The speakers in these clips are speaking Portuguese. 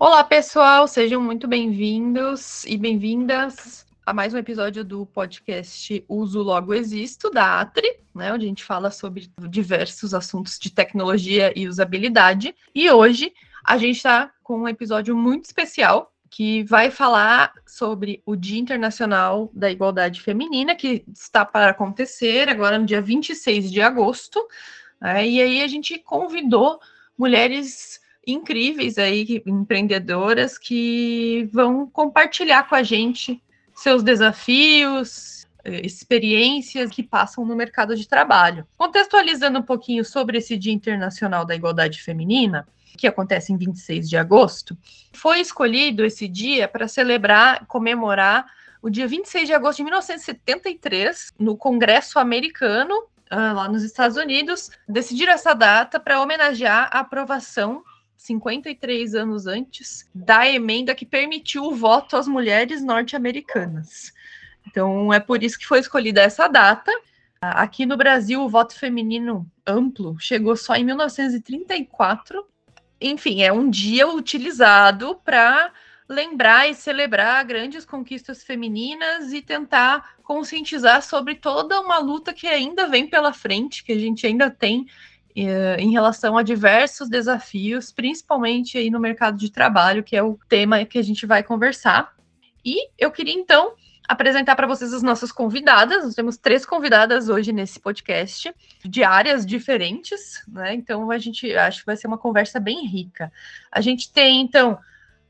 Olá, pessoal, sejam muito bem-vindos e bem-vindas a mais um episódio do podcast Uso Logo Existo, da Atri, né, onde a gente fala sobre diversos assuntos de tecnologia e usabilidade. E hoje a gente está com um episódio muito especial que vai falar sobre o Dia Internacional da Igualdade Feminina, que está para acontecer agora no dia 26 de agosto. Né, e aí a gente convidou mulheres incríveis aí, empreendedoras, que vão compartilhar com a gente seus desafios, eh, experiências que passam no mercado de trabalho. Contextualizando um pouquinho sobre esse Dia Internacional da Igualdade Feminina, que acontece em 26 de agosto, foi escolhido esse dia para celebrar, comemorar o dia 26 de agosto de 1973, no Congresso Americano, ah, lá nos Estados Unidos, decidiram essa data para homenagear a aprovação 53 anos antes, da emenda que permitiu o voto às mulheres norte-americanas. Então, é por isso que foi escolhida essa data. Aqui no Brasil, o voto feminino amplo chegou só em 1934. Enfim, é um dia utilizado para lembrar e celebrar grandes conquistas femininas e tentar conscientizar sobre toda uma luta que ainda vem pela frente, que a gente ainda tem em relação a diversos desafios, principalmente aí no mercado de trabalho, que é o tema que a gente vai conversar. E eu queria então apresentar para vocês as nossas convidadas. Nós temos três convidadas hoje nesse podcast, de áreas diferentes, né? Então a gente acho que vai ser uma conversa bem rica. A gente tem então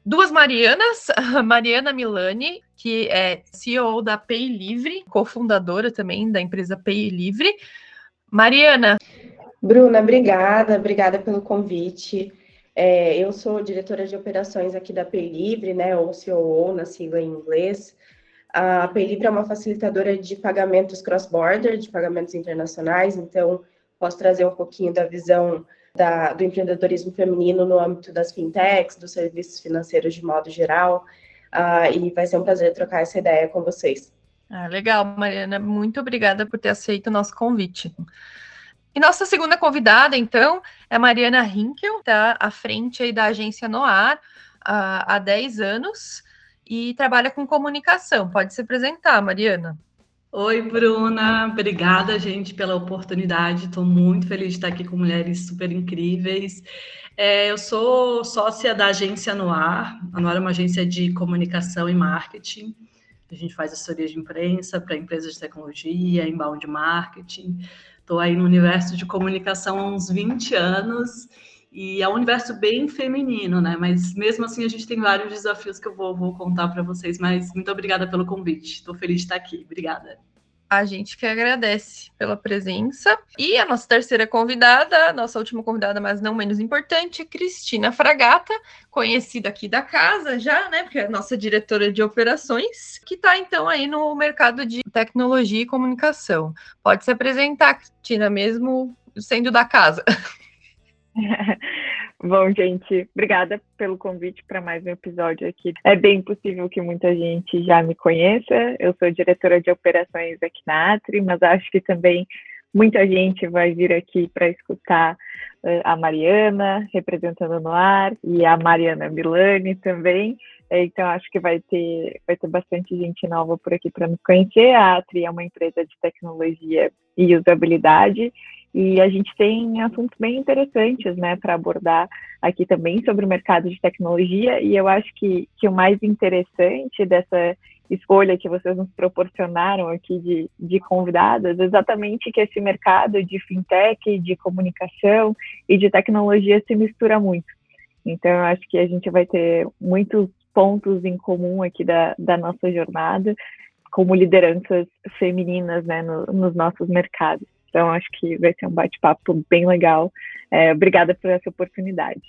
duas Marianas, a Mariana Milani, que é CEO da Pay Livre, cofundadora também da empresa Pay Livre. Mariana, Bruna, obrigada, obrigada pelo convite. É, eu sou diretora de operações aqui da Livre, né, ou COO na sigla em inglês. A Livre é uma facilitadora de pagamentos cross-border, de pagamentos internacionais, então posso trazer um pouquinho da visão da, do empreendedorismo feminino no âmbito das fintechs, dos serviços financeiros de modo geral, uh, e vai ser um prazer trocar essa ideia com vocês. Ah, legal, Mariana, muito obrigada por ter aceito o nosso convite. E nossa segunda convidada, então, é Mariana Hinkel, está à frente aí da agência Noar há, há 10 anos e trabalha com comunicação. Pode se apresentar, Mariana. Oi, Bruna. Obrigada, gente, pela oportunidade. Estou muito feliz de estar aqui com mulheres super incríveis. É, eu sou sócia da agência Noar. A Noar é uma agência de comunicação e marketing. A gente faz assessoria de imprensa para empresas de tecnologia, inbound marketing. Estou aí no universo de comunicação há uns 20 anos e é um universo bem feminino, né? Mas mesmo assim a gente tem vários desafios que eu vou, vou contar para vocês. Mas muito obrigada pelo convite. Estou feliz de estar aqui. Obrigada. A gente que agradece pela presença. E a nossa terceira convidada, nossa última convidada, mas não menos importante, Cristina Fragata, conhecida aqui da casa já, né? Porque é a nossa diretora de operações, que está então aí no mercado de tecnologia e comunicação. Pode se apresentar, Cristina, mesmo sendo da casa. Bom, gente, obrigada pelo convite para mais um episódio aqui. É bem possível que muita gente já me conheça. Eu sou diretora de operações aqui na Atri, mas acho que também muita gente vai vir aqui para escutar uh, a Mariana representando no ar e a Mariana Milani também. Então acho que vai ter vai ter bastante gente nova por aqui para nos conhecer. A Atri é uma empresa de tecnologia e usabilidade e a gente tem assuntos bem interessantes, né, para abordar aqui também sobre o mercado de tecnologia. E eu acho que, que o mais interessante dessa escolha que vocês nos proporcionaram aqui de, de convidadas, exatamente que esse mercado de fintech, de comunicação e de tecnologia se mistura muito. Então, eu acho que a gente vai ter muitos pontos em comum aqui da, da nossa jornada como lideranças femininas né, no, nos nossos mercados. Então, acho que vai ser um bate-papo bem legal. É, obrigada por essa oportunidade.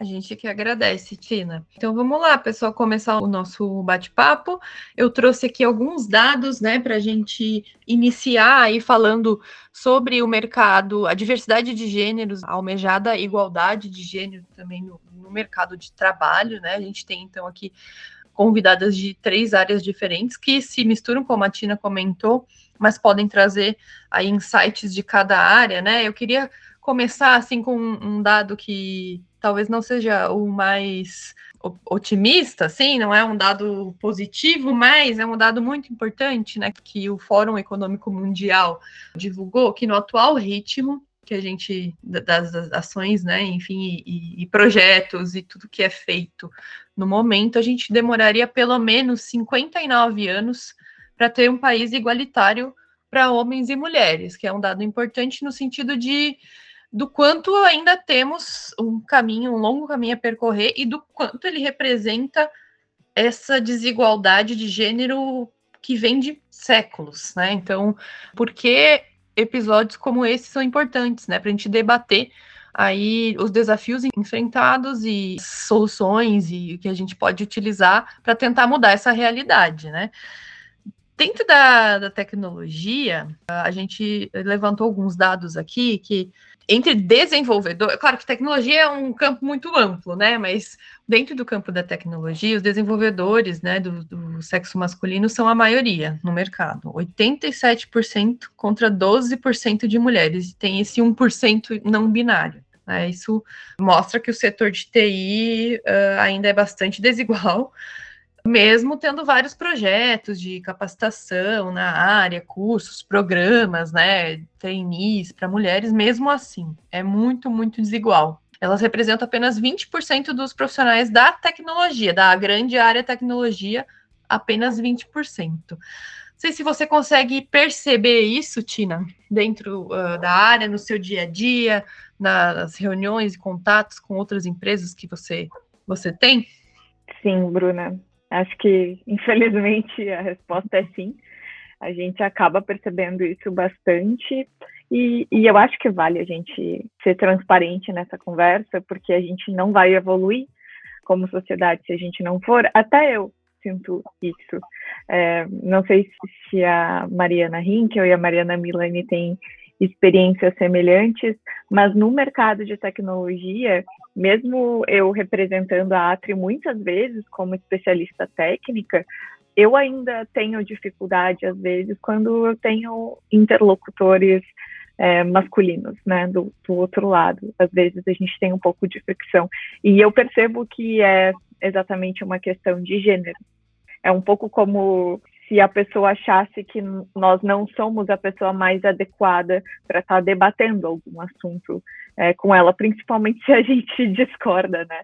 A gente que agradece, Tina. Então vamos lá, pessoal, começar o nosso bate-papo. Eu trouxe aqui alguns dados, né, para a gente iniciar aí falando sobre o mercado, a diversidade de gêneros, a almejada igualdade de gênero também no, no mercado de trabalho, né? A gente tem então aqui convidadas de três áreas diferentes que se misturam, como a Tina comentou, mas podem trazer aí insights de cada área, né? Eu queria começar assim com um dado que talvez não seja o mais otimista, assim, não é um dado positivo, mas é um dado muito importante, né, que o Fórum Econômico Mundial divulgou que no atual ritmo que a gente das, das ações, né, enfim, e, e, projetos e tudo que é feito no momento, a gente demoraria pelo menos 59 anos para ter um país igualitário para homens e mulheres, que é um dado importante no sentido de do quanto ainda temos um caminho, um longo caminho a percorrer e do quanto ele representa essa desigualdade de gênero que vem de séculos, né? Então, por que episódios como esse são importantes, né? Para a gente debater aí os desafios enfrentados e soluções e o que a gente pode utilizar para tentar mudar essa realidade, né? Dentro da, da, tecnologia, a gente levantou alguns dados aqui que entre desenvolvedor, claro que tecnologia é um campo muito amplo, né? Mas dentro do campo da tecnologia, os desenvolvedores, né, do, do sexo masculino são a maioria no mercado, 87% contra 12% de mulheres, e tem esse 1% não binário. Né? Isso mostra que o setor de TI uh, ainda é bastante desigual mesmo tendo vários projetos de capacitação na área, cursos, programas, né, trainees para mulheres, mesmo assim, é muito, muito desigual. Elas representam apenas 20% dos profissionais da tecnologia, da grande área tecnologia, apenas 20%. Não sei se você consegue perceber isso, Tina, dentro uh, da área, no seu dia a dia, nas reuniões e contatos com outras empresas que você, você tem? Sim, Bruna. Acho que, infelizmente, a resposta é sim. A gente acaba percebendo isso bastante. E, e, eu acho que vale a gente ser transparente nessa conversa, porque a gente não vai evoluir como sociedade se a gente não for. Até eu sinto isso. É, não sei se a Mariana Hinkel e a Mariana Milani têm experiências semelhantes, mas no mercado de tecnologia, mesmo eu representando a Atri muitas vezes como especialista técnica, eu ainda tenho dificuldade, às vezes, quando eu tenho interlocutores é, masculinos, né, do, do, outro lado. Às vezes a gente tem um pouco de fricção. E eu percebo que é exatamente uma questão de gênero. É um pouco como se a pessoa achasse que nós não somos a pessoa mais adequada para estar tá debatendo algum assunto é, com ela, principalmente se a gente discorda, né?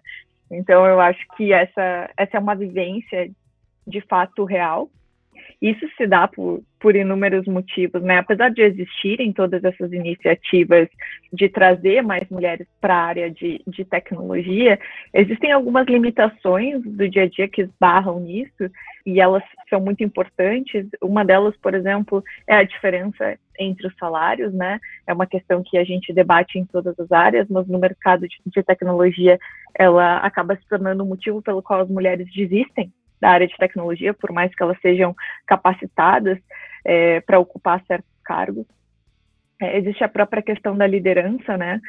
Então eu acho que essa, essa é uma vivência de fato real isso se dá por, por inúmeros motivos, né? Apesar de existirem todas essas iniciativas de trazer mais mulheres para a área de, de tecnologia, existem algumas limitações do dia a dia que esbarram nisso e elas são muito importantes. Uma delas, por exemplo, é a diferença entre os salários, né? É uma questão que a gente debate em todas as áreas, mas no mercado de, de tecnologia ela acaba se tornando o motivo pelo qual as mulheres desistem da área de tecnologia, por mais que elas sejam capacitadas é, para ocupar certos cargos. É, existe a própria questão da liderança, né?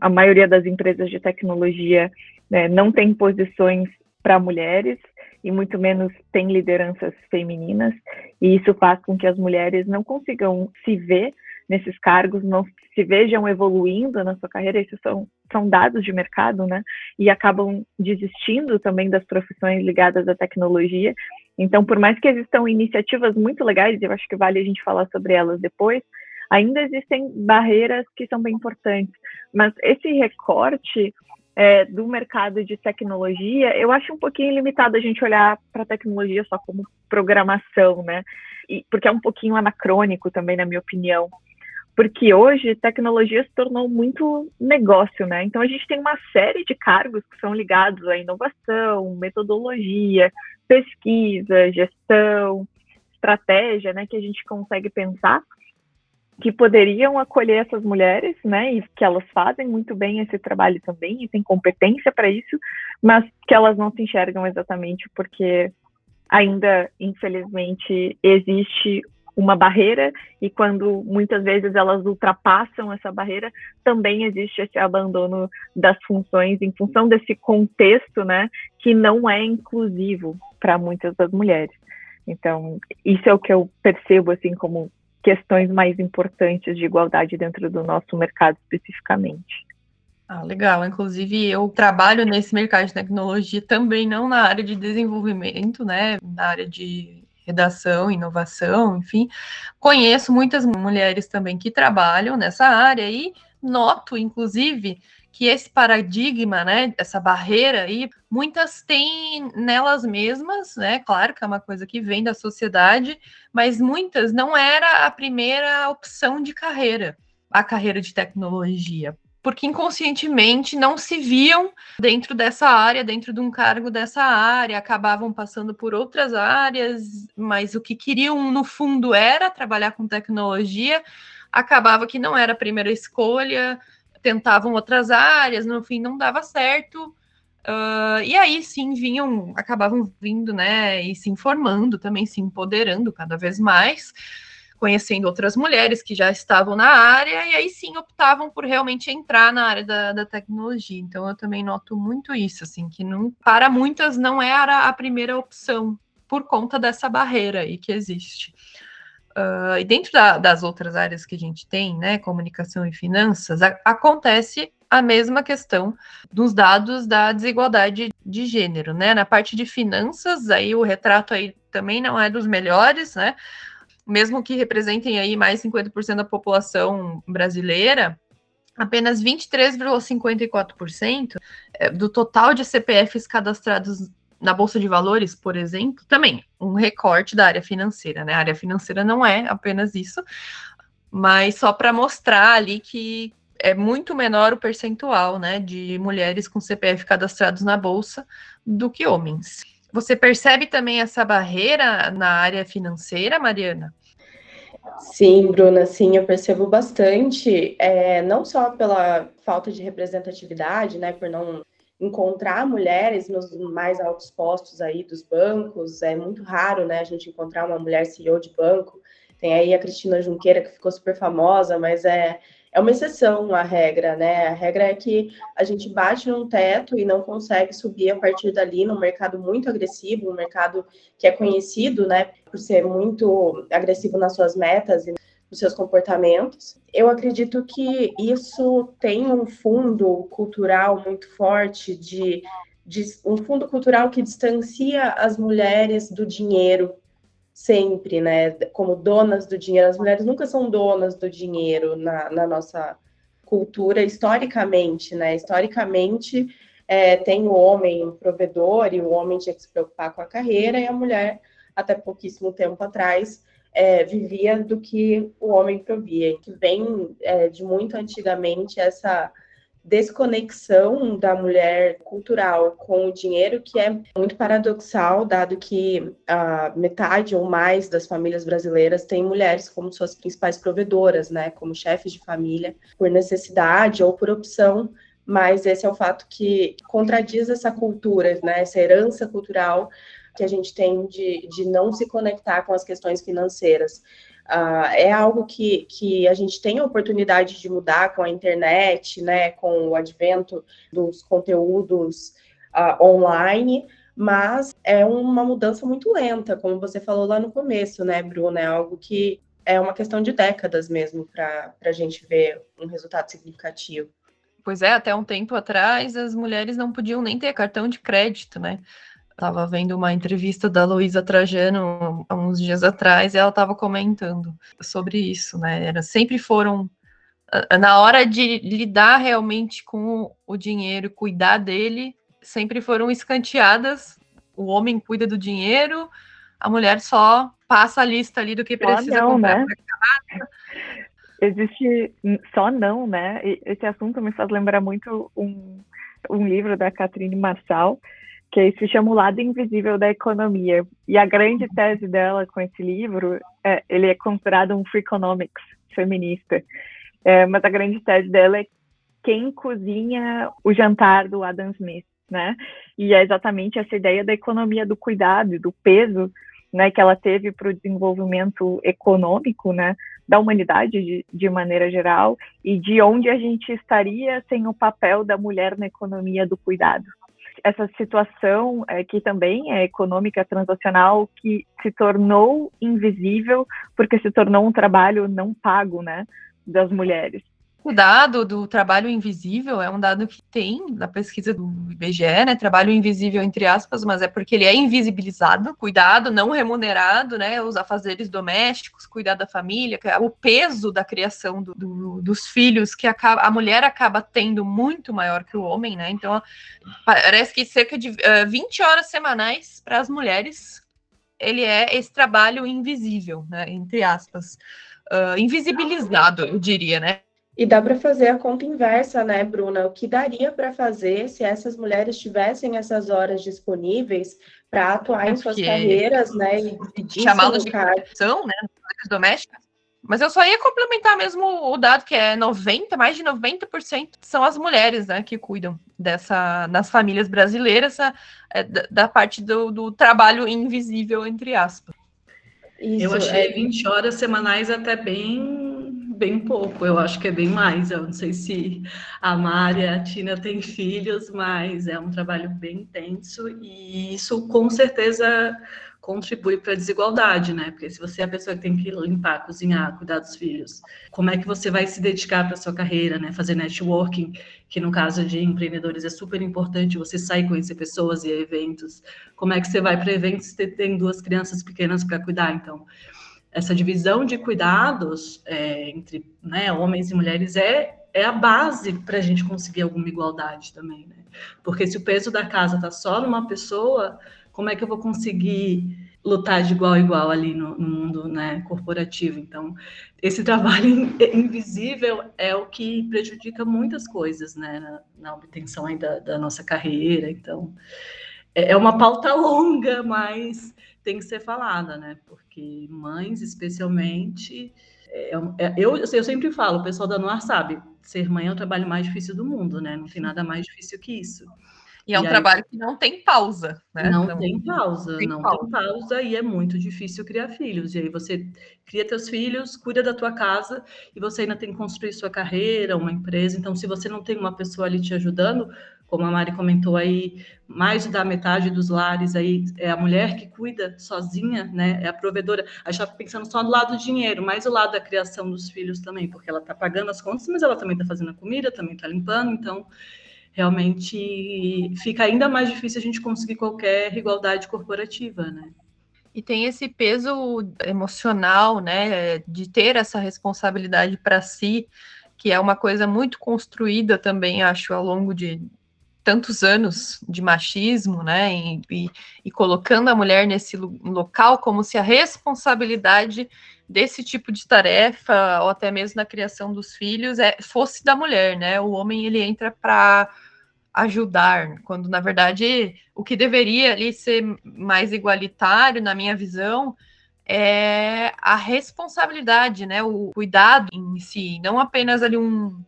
A maioria das empresas de tecnologia né, não tem posições para mulheres e muito menos tem lideranças femininas, e isso faz com que as mulheres não consigam se ver nesses cargos, não se vejam evoluindo na sua carreira, isso são, são dados de mercado, né? E acabam desistindo também das profissões ligadas à tecnologia. Então, por mais que existam iniciativas muito legais, eu acho que vale a gente falar sobre elas depois, ainda existem barreiras que são bem importantes. Mas esse recorte é, do mercado de tecnologia, eu acho um pouquinho limitado a gente olhar para a tecnologia só como programação, né? E, porque é um pouquinho anacrônico também, na minha opinião porque hoje tecnologia se tornou muito negócio, né? Então a gente tem uma série de cargos que são ligados à inovação, metodologia, pesquisa, gestão, estratégia, né? Que a gente consegue pensar que poderiam acolher essas mulheres, né? E que elas fazem muito bem esse trabalho também e têm competência para isso, mas que elas não se enxergam exatamente porque ainda, infelizmente, existe uma barreira e quando muitas vezes elas ultrapassam essa barreira, também existe esse abandono das funções em função desse contexto, né, que não é inclusivo para muitas das mulheres. Então, isso é o que eu percebo assim como questões mais importantes de igualdade dentro do nosso mercado especificamente. Ah, legal. Inclusive, eu trabalho nesse mercado de tecnologia também, não na área de desenvolvimento, né? Na área de redação, inovação, enfim. Conheço muitas mulheres também que trabalham nessa área e noto, inclusive, que esse paradigma, né, essa barreira aí, muitas têm nelas mesmas, né? Claro que é uma coisa que vem da sociedade, mas muitas não era a primeira opção de carreira, a carreira de tecnologia porque inconscientemente não se viam dentro dessa área, dentro de um cargo dessa área, acabavam passando por outras áreas, mas o que queriam no fundo era trabalhar com tecnologia, acabava que não era a primeira escolha, tentavam outras áreas, no fim não dava certo. Uh, e aí sim vinham, acabavam vindo, né, e se informando também, se empoderando cada vez mais conhecendo outras mulheres que já estavam na área, e aí sim optavam por realmente entrar na área da, da tecnologia. Então eu também noto muito isso, assim, que não, para muitas não era a primeira opção, por conta dessa barreira aí que existe. Uh, e dentro da, das outras áreas que a gente tem, né, comunicação e finanças, a, acontece a mesma questão dos dados da desigualdade de gênero, né? Na parte de finanças, aí o retrato aí também não é dos melhores, né? Mesmo que representem aí mais 50% da população brasileira, apenas 23,54% é, do total de CPFs cadastrados na Bolsa de Valores, por exemplo, também um recorte da área financeira, né? A área financeira não é apenas isso, mas só para mostrar ali que é muito menor o percentual, né, de mulheres com CPF cadastrados na bolsa do que homens. Você percebe também essa barreira na área financeira, Mariana? Sim, Bruna, sim, eu percebo bastante, é, não só pela falta de representatividade, né, por não encontrar mulheres nos mais altos postos aí dos bancos, é muito raro, né, a gente encontrar uma mulher CEO de banco, tem aí a Cristina Junqueira, que ficou super famosa, mas é, é uma exceção à regra, né? A regra é que a gente bate num teto e não consegue subir a partir dali num mercado muito agressivo, um mercado que é conhecido, né, por ser muito agressivo nas suas metas e nos seus comportamentos. Eu acredito que isso tem um fundo cultural muito forte de, de um fundo cultural que distancia as mulheres do dinheiro sempre, né? Como donas do dinheiro. As mulheres nunca são donas do dinheiro na, na nossa cultura, historicamente, né? Historicamente, é, tem o homem provedor e o homem tinha que se preocupar com a carreira e a mulher, até pouquíssimo tempo atrás, é, vivia do que o homem provia. Que vem é, de muito antigamente essa desconexão da mulher cultural com o dinheiro, que é muito paradoxal, dado que a metade ou mais das famílias brasileiras tem mulheres como suas principais provedoras, né, como chefes de família, por necessidade ou por opção, mas esse é o fato que contradiz essa cultura, né, essa herança cultural que a gente tem de, de não se conectar com as questões financeiras. Uh, é algo que, que a gente tem a oportunidade de mudar com a internet, né, com o advento dos conteúdos uh, online, mas é uma mudança muito lenta, como você falou lá no começo, né, Bruna? É algo que é uma questão de décadas mesmo para a gente ver um resultado significativo. Pois é, até um tempo atrás as mulheres não podiam nem ter cartão de crédito, né? Estava vendo uma entrevista da Luísa Trajano há uns dias atrás e ela estava comentando sobre isso, né? Era, sempre foram na hora de lidar realmente com o dinheiro, cuidar dele, sempre foram escanteadas. O homem cuida do dinheiro, a mulher só passa a lista ali do que precisa não, comprar. Né? Existe só não, né? Esse assunto me faz lembrar muito um, um livro da Catherine Marçal, que se chama O Lado Invisível da Economia. E a grande tese dela com esse livro, é, ele é considerado um free economics feminista, é, mas a grande tese dela é quem cozinha o jantar do Adam Smith, né? E é exatamente essa ideia da economia do cuidado, do peso, né, que ela teve para o desenvolvimento econômico, né, da humanidade de, de maneira geral e de onde a gente estaria sem o papel da mulher na economia do cuidado essa situação é, que também é econômica transacional que se tornou invisível porque se tornou um trabalho não pago, né, das mulheres. O dado do trabalho invisível é um dado que tem na pesquisa do IBGE, né? Trabalho invisível entre aspas, mas é porque ele é invisibilizado, cuidado não remunerado, né? Os afazeres domésticos, cuidar da família, é o peso da criação do, do, dos filhos que acaba, a mulher acaba tendo muito maior que o homem, né? Então parece que cerca de uh, eh, 20 horas semanais para as mulheres ele é esse trabalho invisível, né? Entre aspas. Uh, invisibilizado, eu diria, né? E dá para fazer a conta inversa, né, Bruna? O que daria para fazer se essas mulheres tivessem essas horas disponíveis para atuar em suas carreiras, né? E chamá-las de produção, né? Domésticas. Mas eu só ia complementar mesmo o dado que é 90, mais de 90% são as mulheres, né, que cuidam dessa nas famílias brasileiras é, da, da, parte do, do, trabalho invisível entre aspas. Isso, eu achei é... 20 horas semanais até bem bem pouco, eu acho que é bem mais. Eu não sei se a Mari e a Tina têm filhos, mas é um trabalho bem intenso e isso com certeza contribui para a desigualdade, né? Porque se você é a pessoa que tem que limpar, cozinhar, cuidar dos filhos, como é que você vai se dedicar para sua carreira, né? Fazer networking, que no caso de empreendedores é super importante, você sair conhecer pessoas e eventos. Como é que você vai para eventos se tem duas crianças pequenas para cuidar? Então, essa divisão de cuidados é, entre né, homens e mulheres é, é a base para a gente conseguir alguma igualdade também, né? Porque se o peso da casa está só numa pessoa, como é que eu vou conseguir lutar de igual a igual ali no, no mundo né, corporativo? Então, esse trabalho invisível é o que prejudica muitas coisas, né, na, na obtenção ainda da nossa carreira. Então, é, é uma pauta longa, mas tem que ser falada, né? Porque mães, especialmente, é, é, eu, eu sempre falo, o pessoal da Noir sabe, ser mãe é o trabalho mais difícil do mundo, né? Não tem nada mais difícil que isso. E é um e trabalho aí, que não tem pausa, né? Não, tem pausa, tem não pausa. tem pausa e é muito difícil criar filhos. E aí você cria teus filhos, cuida da tua casa e você ainda tem que construir sua carreira, uma empresa. Então, se você não tem uma pessoa ali te ajudando, como a Mari comentou aí, mais da metade dos lares aí é a mulher que cuida sozinha, né? É a provedora. A gente está pensando só do lado do dinheiro, mas o lado da criação dos filhos também, porque ela está pagando as contas, mas ela também está fazendo a comida, também está limpando, então realmente fica ainda mais difícil a gente conseguir qualquer igualdade corporativa, né? E tem esse peso emocional, né, de ter essa responsabilidade para si, que é uma coisa muito construída também, acho, ao longo de, tantos anos de machismo, né, e, e, e, colocando a mulher nesse local como se a responsabilidade desse tipo de tarefa, ou até mesmo na criação dos filhos, é, fosse da mulher, né? O homem ele entra para ajudar, quando na verdade o que deveria ali ser mais igualitário, na minha visão, é a responsabilidade, né? O cuidado em si, não apenas ali um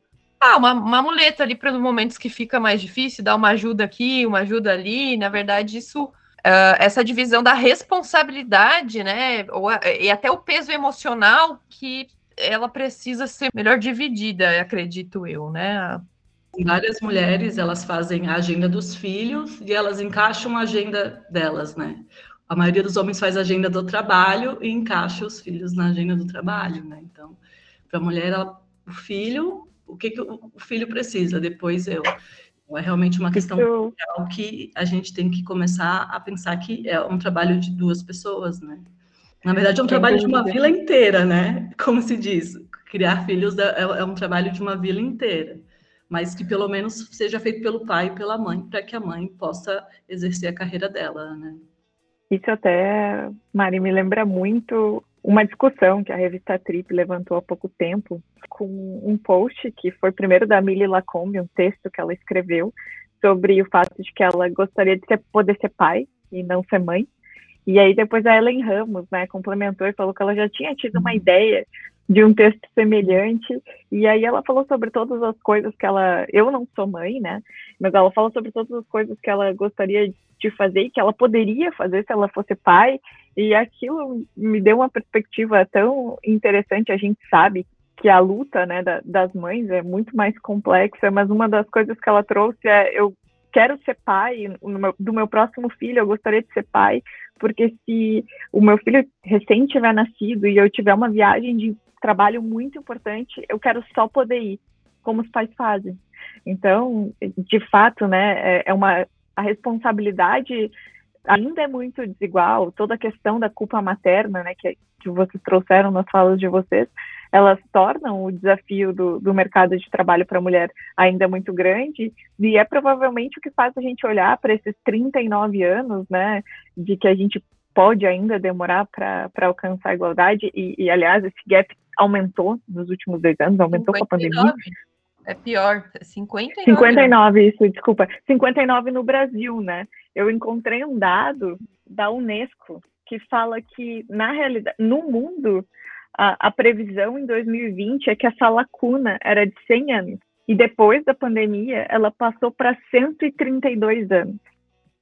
ah, uma, uma muleta ali para os momentos que fica mais difícil, dar uma ajuda aqui, uma ajuda ali. Na verdade, isso, uh, essa divisão da responsabilidade, né, ou, e até o peso emocional que ela precisa ser melhor dividida, acredito eu, né? Várias mulheres, elas fazem a agenda dos filhos e elas encaixam a agenda delas, né? A maioria dos homens faz a agenda do trabalho e encaixa os filhos na agenda do trabalho, né? Então, para a mulher, ela, o filho o que, que o filho precisa, depois eu. Então, é realmente uma questão eu... que a gente tem que começar a pensar que é um trabalho de duas pessoas, né? Na verdade, é um trabalho de uma vila inteira, né? Como se diz, criar filhos é, é um trabalho de uma vila inteira, mas que pelo menos seja feito pelo pai e pela mãe, para que a mãe possa exercer a carreira dela, né? Isso até, Mari, me lembra muito uma discussão que a revista Trip levantou há pouco tempo com um post que foi primeiro da Millie Lacombe, um texto que ela escreveu sobre o fato de que ela gostaria de ser, poder ser pai e não ser mãe. E aí depois a Ellen Ramos, né, complementou e falou que ela já tinha tido uma ideia de um texto semelhante. E aí ela falou sobre todas as coisas que ela, eu não sou mãe, né, mas ela falou sobre todas as coisas que ela gostaria de fazer e que ela poderia fazer se ela fosse pai e aquilo me deu uma perspectiva tão interessante. A gente sabe que a luta né, da, das mães é muito mais complexa, mas uma das coisas que ela trouxe é: eu quero ser pai meu, do meu próximo filho, eu gostaria de ser pai, porque se o meu filho recém tiver nascido e eu tiver uma viagem de trabalho muito importante, eu quero só poder ir. como os pais fazem. Então, de fato, né, é, é uma a responsabilidade ainda é muito desigual. Toda a questão da culpa materna, né, que, que vocês trouxeram nas falas de vocês, elas tornam o desafio do, do mercado de trabalho para a mulher ainda muito grande, e é provavelmente o que faz a gente olhar para esses 39 anos, né, de que a gente pode ainda demorar para alcançar a igualdade, e, e, aliás, esse gap aumentou nos últimos dois anos, aumentou 59. com a pandemia. É pior, 59. 59, isso, desculpa. 59 no Brasil, né? Eu encontrei um dado da Unesco que fala que, na realidade, no mundo, a, a previsão em 2020 é que essa lacuna era de 100 anos. E depois da pandemia, ela passou para 132 anos.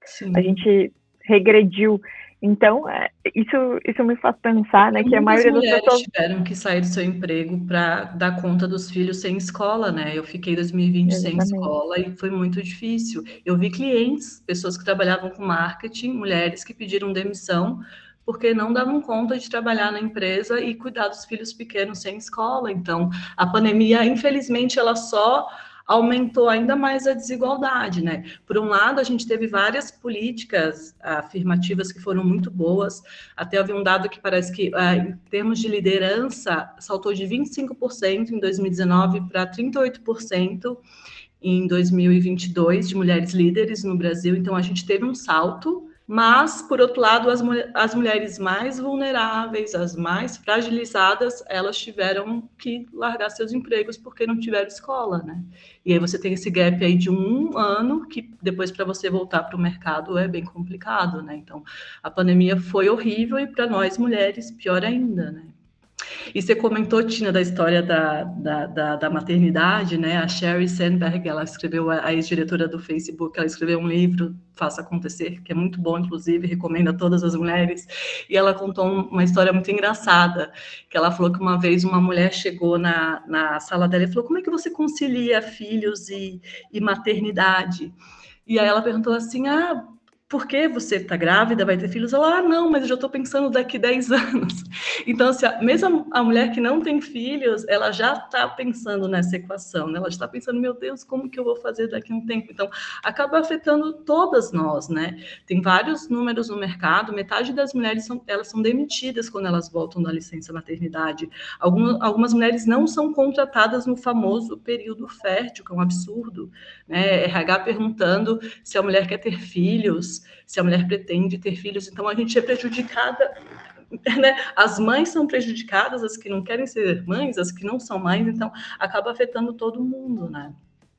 Sim. A gente regrediu. Então, é, isso, isso me faz pensar, né, que a maioria das pessoas tiveram que sair do seu emprego para dar conta dos filhos sem escola, né? Eu fiquei 2020 Exatamente. sem escola e foi muito difícil. Eu vi clientes, pessoas que trabalhavam com marketing, mulheres que pediram demissão porque não davam conta de trabalhar na empresa e cuidar dos filhos pequenos sem escola. Então, a pandemia, infelizmente, ela só aumentou ainda mais a desigualdade, né? Por um lado, a gente teve várias políticas afirmativas que foram muito boas. Até havia um dado que parece que, ah, em termos de liderança, saltou de 25% em 2019 para 38% em 2022 de mulheres líderes no Brasil. Então, a gente teve um salto mas, por outro lado, as, as mulheres mais vulneráveis, as mais fragilizadas, elas tiveram que largar seus empregos porque não tiveram escola, né? E aí você tem esse gap aí de um ano que depois para você voltar para o mercado é bem complicado, né? Então, a pandemia foi horrível e para nós mulheres pior ainda, né? E você comentou, Tina, da história da, da, da, da maternidade, né? A Sherry Sandberg, ela escreveu, a ex-diretora do Facebook, ela escreveu um livro, Faça Acontecer, que é muito bom, inclusive, recomendo a todas as mulheres. E ela contou uma história muito engraçada, que ela falou que uma vez uma mulher chegou na, na sala dela e falou, como é que você concilia filhos e, e maternidade? E aí ela perguntou assim, ah, porque você está grávida, vai ter filhos? Ela, ah, não, mas eu já estou pensando daqui 10 anos. Então, assim, mesmo a mulher que não tem filhos, ela já está pensando nessa equação, né? Ela está pensando, meu Deus, como que eu vou fazer daqui a um tempo? Então, acaba afetando todas nós, né? Tem vários números no mercado, metade das mulheres são, elas são demitidas quando elas voltam da licença maternidade. Algumas, algumas mulheres não são contratadas no famoso período fértil, que é um absurdo, né? RH perguntando se a mulher quer ter filhos, se a mulher pretende ter filhos. Então, a gente é prejudicada né? As mães são prejudicadas, as que não querem ser mães, as que não são mães, então acaba afetando todo mundo, né?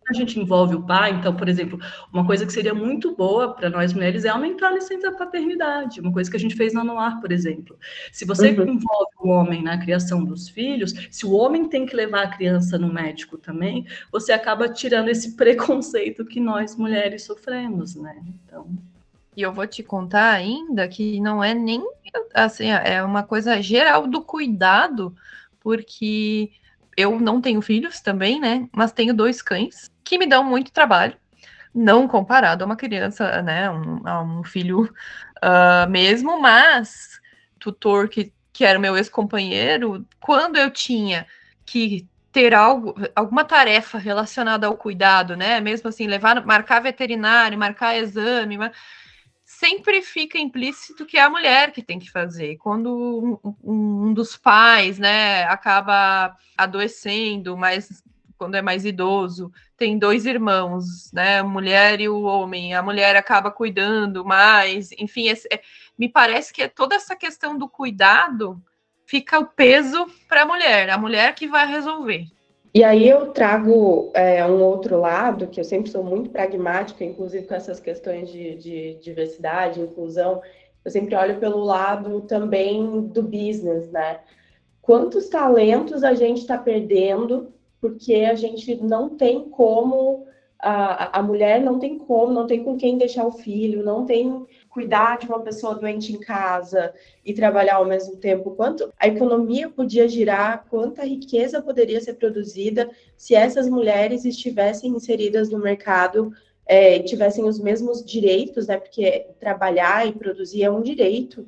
A gente envolve o pai, então, por exemplo, uma coisa que seria muito boa para nós mulheres é aumentar a licença paternidade, uma coisa que a gente fez na Noir, por exemplo. Se você uhum. envolve o homem na criação dos filhos, se o homem tem que levar a criança no médico também, você acaba tirando esse preconceito que nós mulheres sofremos, né? Então. E eu vou te contar ainda que não é nem assim, é uma coisa geral do cuidado, porque eu não tenho filhos também, né? Mas tenho dois cães que me dão muito trabalho, não comparado a uma criança, né? Um, a um filho uh, mesmo, mas tutor que, que era meu ex-companheiro, quando eu tinha que ter algo, alguma tarefa relacionada ao cuidado, né? Mesmo assim, levar, marcar veterinário, marcar exame, mas sempre fica implícito que é a mulher que tem que fazer. Quando um, um, dos pais, né, acaba adoecendo, mas quando é mais idoso, tem dois irmãos, né, a mulher e o homem, a mulher acaba cuidando mais, enfim, é, me parece que é toda essa questão do cuidado fica o peso para a mulher, a mulher que vai resolver. E aí eu trago é, um outro lado, que eu sempre sou muito pragmática, inclusive com essas questões de, de diversidade, inclusão, eu sempre olho pelo lado também do business, né? Quantos talentos a gente está perdendo porque a gente não tem como, a, a mulher não tem como, não tem com quem deixar o filho, não tem cuidar de uma pessoa doente em casa e trabalhar ao mesmo tempo, quanto a economia podia girar, quanta riqueza poderia ser produzida se essas mulheres estivessem inseridas no mercado é, tivessem os mesmos direitos, né? Porque trabalhar e produzir é um direito.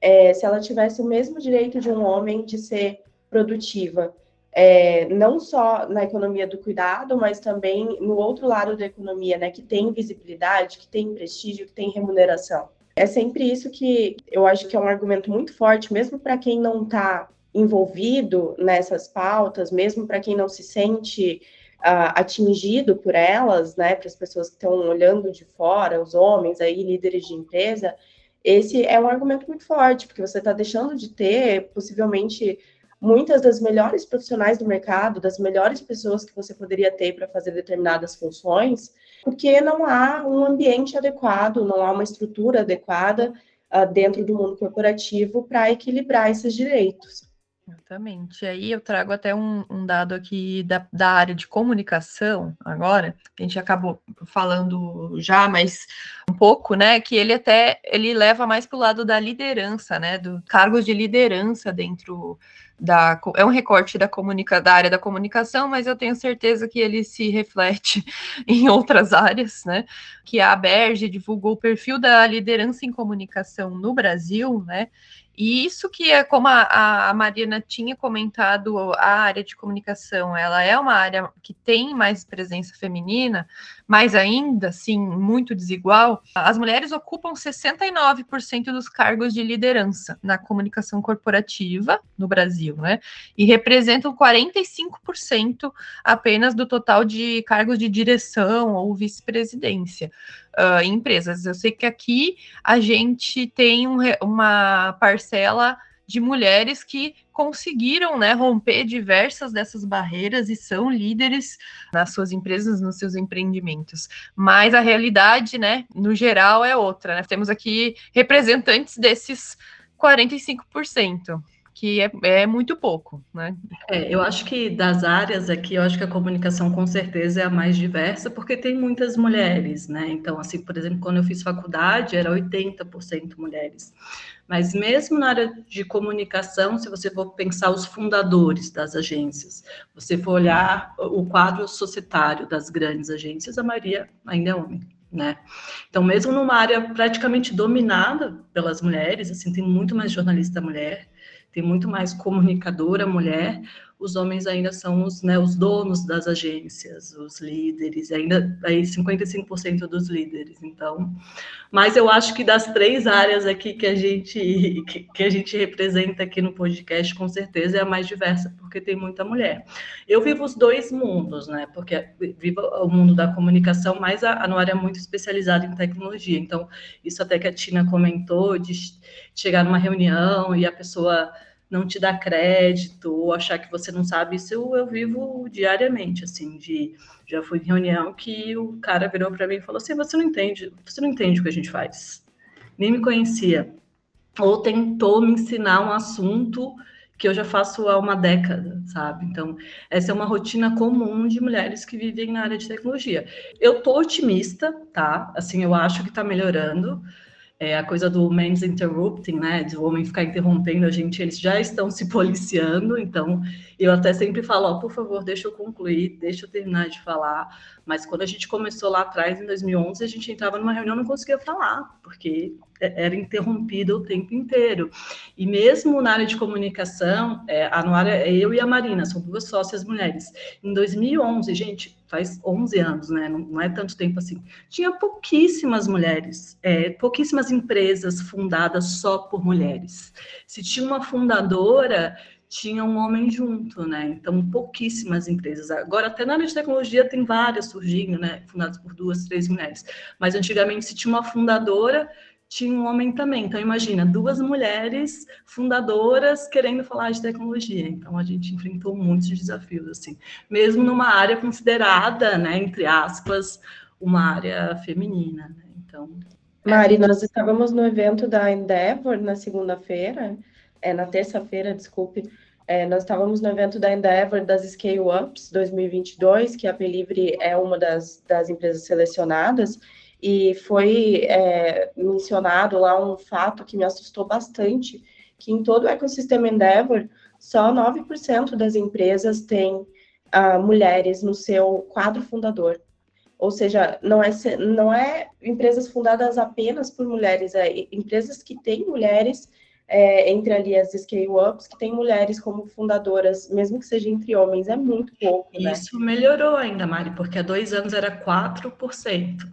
É, se ela tivesse o mesmo direito de um homem de ser produtiva. É, não só na economia do cuidado, mas também no outro lado da economia, né, que tem visibilidade, que tem prestígio, que tem remuneração. É sempre isso que eu acho que é um argumento muito forte, mesmo para quem não está envolvido nessas pautas, mesmo para quem não se sente uh, atingido por elas, né, para as pessoas que estão olhando de fora, os homens aí, líderes de empresa, esse é um argumento muito forte, porque você está deixando de ter, possivelmente, muitas das melhores profissionais do mercado, das melhores pessoas que você poderia ter para fazer determinadas funções, porque não há um ambiente adequado, não há uma estrutura adequada uh, dentro do mundo corporativo para equilibrar esses direitos. Exatamente. E aí eu trago até um, um dado aqui da, da, área de comunicação agora, a gente acabou falando já, mas um pouco, né? Que ele até ele leva mais para o lado da liderança, né? Do cargos de liderança dentro da. É um recorte da, comunica, da área da comunicação, mas eu tenho certeza que ele se reflete em outras áreas, né? Que a Berge divulgou o perfil da liderança em comunicação no Brasil, né? E isso que é como a, a, Mariana tinha comentado, a área de comunicação, ela é uma área que tem mais presença feminina, mas ainda assim muito desigual. As mulheres ocupam 69% dos cargos de liderança na comunicação corporativa no Brasil, né? E representam 45% apenas do total de cargos de direção ou vice-presidência uh, em empresas. Eu sei que aqui a gente tem um, uma parcela de mulheres que conseguiram né, romper diversas dessas barreiras e são líderes nas suas empresas, nos seus empreendimentos. Mas a realidade, né, no geral, é outra. Né? Temos aqui representantes desses 45% que é, é muito pouco, né? É, eu acho que das áreas aqui, eu acho que a comunicação com certeza é a mais diversa, porque tem muitas mulheres, né? Então, assim, por exemplo, quando eu fiz faculdade, era 80% mulheres. Mas mesmo na área de comunicação, se você for pensar os fundadores das agências, você for olhar o quadro societário das grandes agências, a maioria ainda é homem. Né? Então, mesmo numa área praticamente dominada pelas mulheres, assim, tem muito mais jornalista mulher, tem muito mais comunicadora mulher, os homens ainda são os, né, os donos das agências, os líderes, ainda aí 55% dos líderes. Então, mas eu acho que das três áreas aqui que a gente que, que, a gente representa aqui no podcast, com certeza é a mais diversa, porque tem muita mulher. Eu vivo os dois mundos, né? Porque vivo o mundo da comunicação, mas a, a no área muito especializada em tecnologia. Então, isso até que a Tina comentou de chegar numa reunião e a pessoa não te dar crédito ou achar que você não sabe, isso eu, eu vivo diariamente, assim, de já fui em reunião que o cara virou para mim e falou assim, você não entende, você não entende o que a gente faz. Nem me conhecia. Ou tentou me ensinar um assunto que eu já faço há uma década, sabe? Então, essa é uma rotina comum de mulheres que vivem na área de tecnologia. Eu tô otimista, tá? Assim, eu acho que tá melhorando é, a coisa do men's interrupting, né, de o homem ficar interrompendo a gente, eles já estão se policiando, então eu até sempre falo, ó, por favor, deixa eu concluir, deixa eu terminar de falar, mas quando a gente começou lá atrás, em 2011, a gente entrava numa reunião e não conseguia falar, porque era interrompida o tempo inteiro. E mesmo na área de comunicação, é, a Noara, eu e a Marina, são duas sócias mulheres. Em 2011, gente, faz 11 anos, né? Não, não é tanto tempo assim. Tinha pouquíssimas mulheres, é, pouquíssimas empresas fundadas só por mulheres. Se tinha uma fundadora, tinha um homem junto, né? Então, pouquíssimas empresas. Agora, até na área de tecnologia, tem várias surgindo, né? Fundadas por duas, três mulheres. Mas antigamente, se tinha uma fundadora, tinha um homem também. Então, imagina, duas mulheres fundadoras querendo falar de tecnologia. Então, a gente enfrentou muitos desafios, assim, mesmo numa área considerada, né, entre aspas, uma área feminina. Né? Então. Mari, nós estávamos no evento da Endeavor na segunda-feira, é, na terça-feira, desculpe. É, nós estávamos no evento da Endeavor das Scale Ups 2022, que a Pelivre é uma das, das empresas selecionadas e foi é, mencionado lá um fato que me assustou bastante, que em todo o ecossistema Endeavor, só 9% das empresas têm uh, mulheres no seu quadro fundador. Ou seja, não é, não é empresas fundadas apenas por mulheres, é empresas que têm mulheres é, entre ali as scale-ups, que tem mulheres como fundadoras, mesmo que seja entre homens, é muito pouco, né? Isso melhorou ainda, Mari, porque há dois anos era 4%.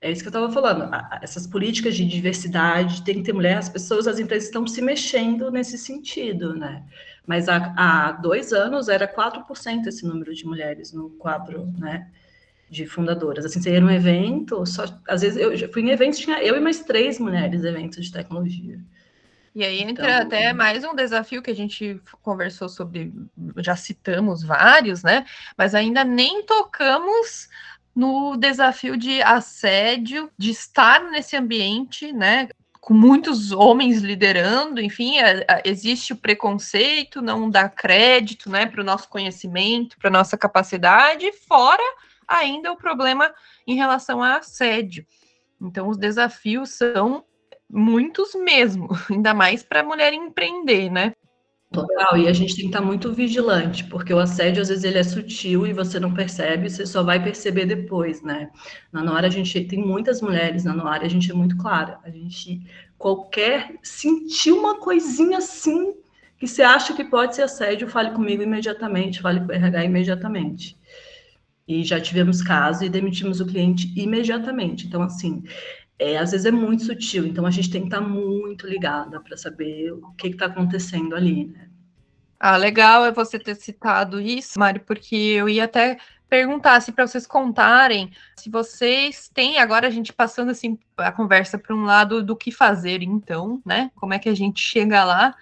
É isso que eu estava falando. Essas políticas de diversidade, tem que ter mulher, as pessoas, as empresas estão se mexendo nesse sentido, né? Mas há, há dois anos era 4% esse número de mulheres no quadro, né? De fundadoras. Assim, seria um evento, só, às vezes eu fui em eventos, tinha eu e mais três mulheres eventos de tecnologia. E aí entra então, até mais um desafio que a gente conversou sobre, já citamos vários, né? Mas ainda nem tocamos no desafio de assédio, de estar nesse ambiente, né? Com muitos homens liderando, enfim, é, é, existe o preconceito, não dá crédito, né, para o nosso conhecimento, para nossa capacidade, fora ainda o problema em relação a assédio. Então, os desafios são muitos mesmo, ainda mais para a mulher empreender, né? Total, e a gente tem que estar muito vigilante, porque o assédio às vezes ele é sutil e você não percebe, você só vai perceber depois, né? Na Noara a gente tem muitas mulheres na Noara, a gente é muito clara. A gente qualquer sentir uma coisinha assim que você acha que pode ser assédio, fale comigo imediatamente, fale com o RH imediatamente. E já tivemos caso e demitimos o cliente imediatamente. Então, assim, é, às vezes é muito sutil, então a gente tem que estar muito ligada para saber o que está acontecendo ali, né? Ah, legal é você ter citado isso, Mário, porque eu ia até perguntar se para vocês contarem se vocês têm agora a gente passando assim a conversa para um lado do que fazer então, né? Como é que a gente chega lá?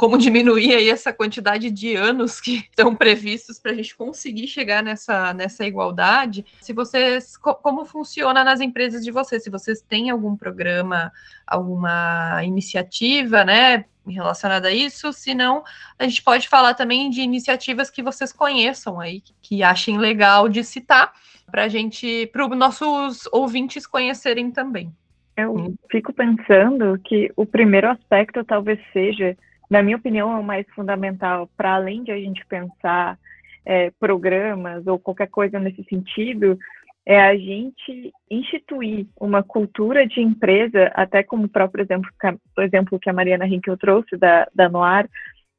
Como diminuir aí essa quantidade de anos que estão previstos para a gente conseguir chegar nessa, nessa igualdade. Se vocês, como funciona nas empresas de vocês? Se vocês têm algum programa, alguma iniciativa, né, relacionada a isso, se não, a gente pode falar também de iniciativas que vocês conheçam aí, que achem legal de citar, para gente, para os nossos ouvintes conhecerem também. Eu fico pensando que o primeiro aspecto talvez seja na minha opinião, é o mais fundamental, para além de a gente pensar é, programas ou qualquer coisa nesse sentido, é a gente instituir uma cultura de empresa, até como o próprio exemplo, o exemplo que a Mariana Hinkel trouxe da, da Noir,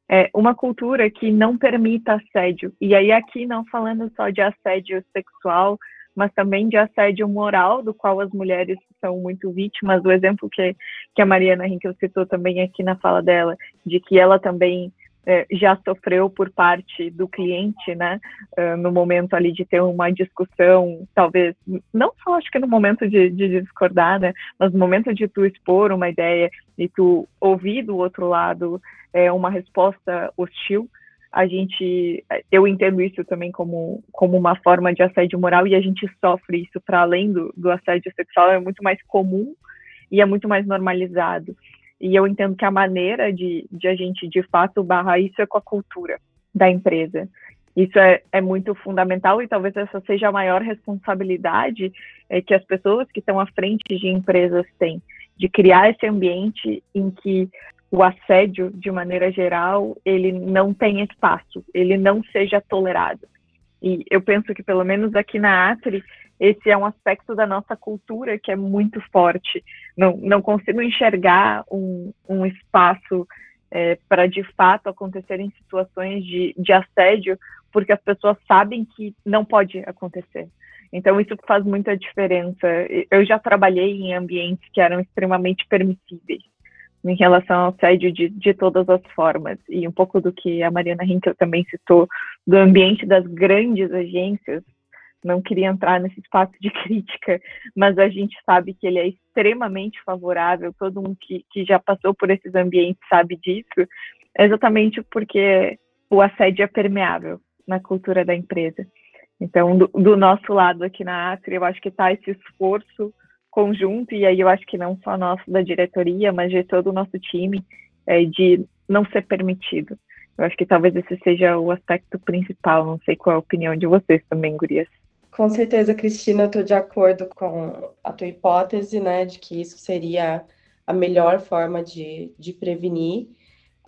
é uma cultura que não permita assédio. E aí aqui não falando só de assédio sexual, mas também de assédio moral, do qual as mulheres são muito vítimas. O exemplo que, que a Mariana Hinkel citou também aqui na fala dela, de que ela também é, já sofreu por parte do cliente, né, uh, no momento ali de ter uma discussão, talvez, não só acho que no momento de, de, discordar, né, mas no momento de tu expor uma ideia e tu ouvir do outro lado é, uma resposta hostil, a gente, eu entendo isso também como, como uma forma de assédio moral e a gente sofre isso para além do, do assédio sexual, é muito mais comum e é muito mais normalizado. E eu entendo que a maneira de, de a gente, de fato, barrar isso é com a cultura da empresa. Isso é, é muito fundamental e talvez essa seja a maior responsabilidade é, que as pessoas que estão à frente de empresas têm, de criar esse ambiente em que o assédio, de maneira geral, ele não tem espaço, ele não seja tolerado. E eu penso que, pelo menos aqui na Atri, esse é um aspecto da nossa cultura que é muito forte. Não, não consigo enxergar um, um espaço é, para, de fato, acontecerem situações de, de assédio, porque as pessoas sabem que não pode acontecer. Então, isso faz muita diferença. Eu já trabalhei em ambientes que eram extremamente permissíveis em relação ao assédio de, de todas as formas. E um pouco do que a Mariana Hinkel também citou, do ambiente das grandes agências, não queria entrar nesse espaço de crítica, mas a gente sabe que ele é extremamente favorável, todo mundo que, que já passou por esses ambientes sabe disso, exatamente porque o assédio é permeável na cultura da empresa. Então, do, do nosso lado aqui na Atri, eu acho que está esse esforço conjunto, e aí eu acho que não só nosso da diretoria, mas de todo o nosso time, é, de não ser permitido. Eu acho que talvez esse seja o aspecto principal, não sei qual é a opinião de vocês também, Gurias. Com certeza, Cristina, estou de acordo com a tua hipótese, né, de que isso seria a melhor forma de, de prevenir.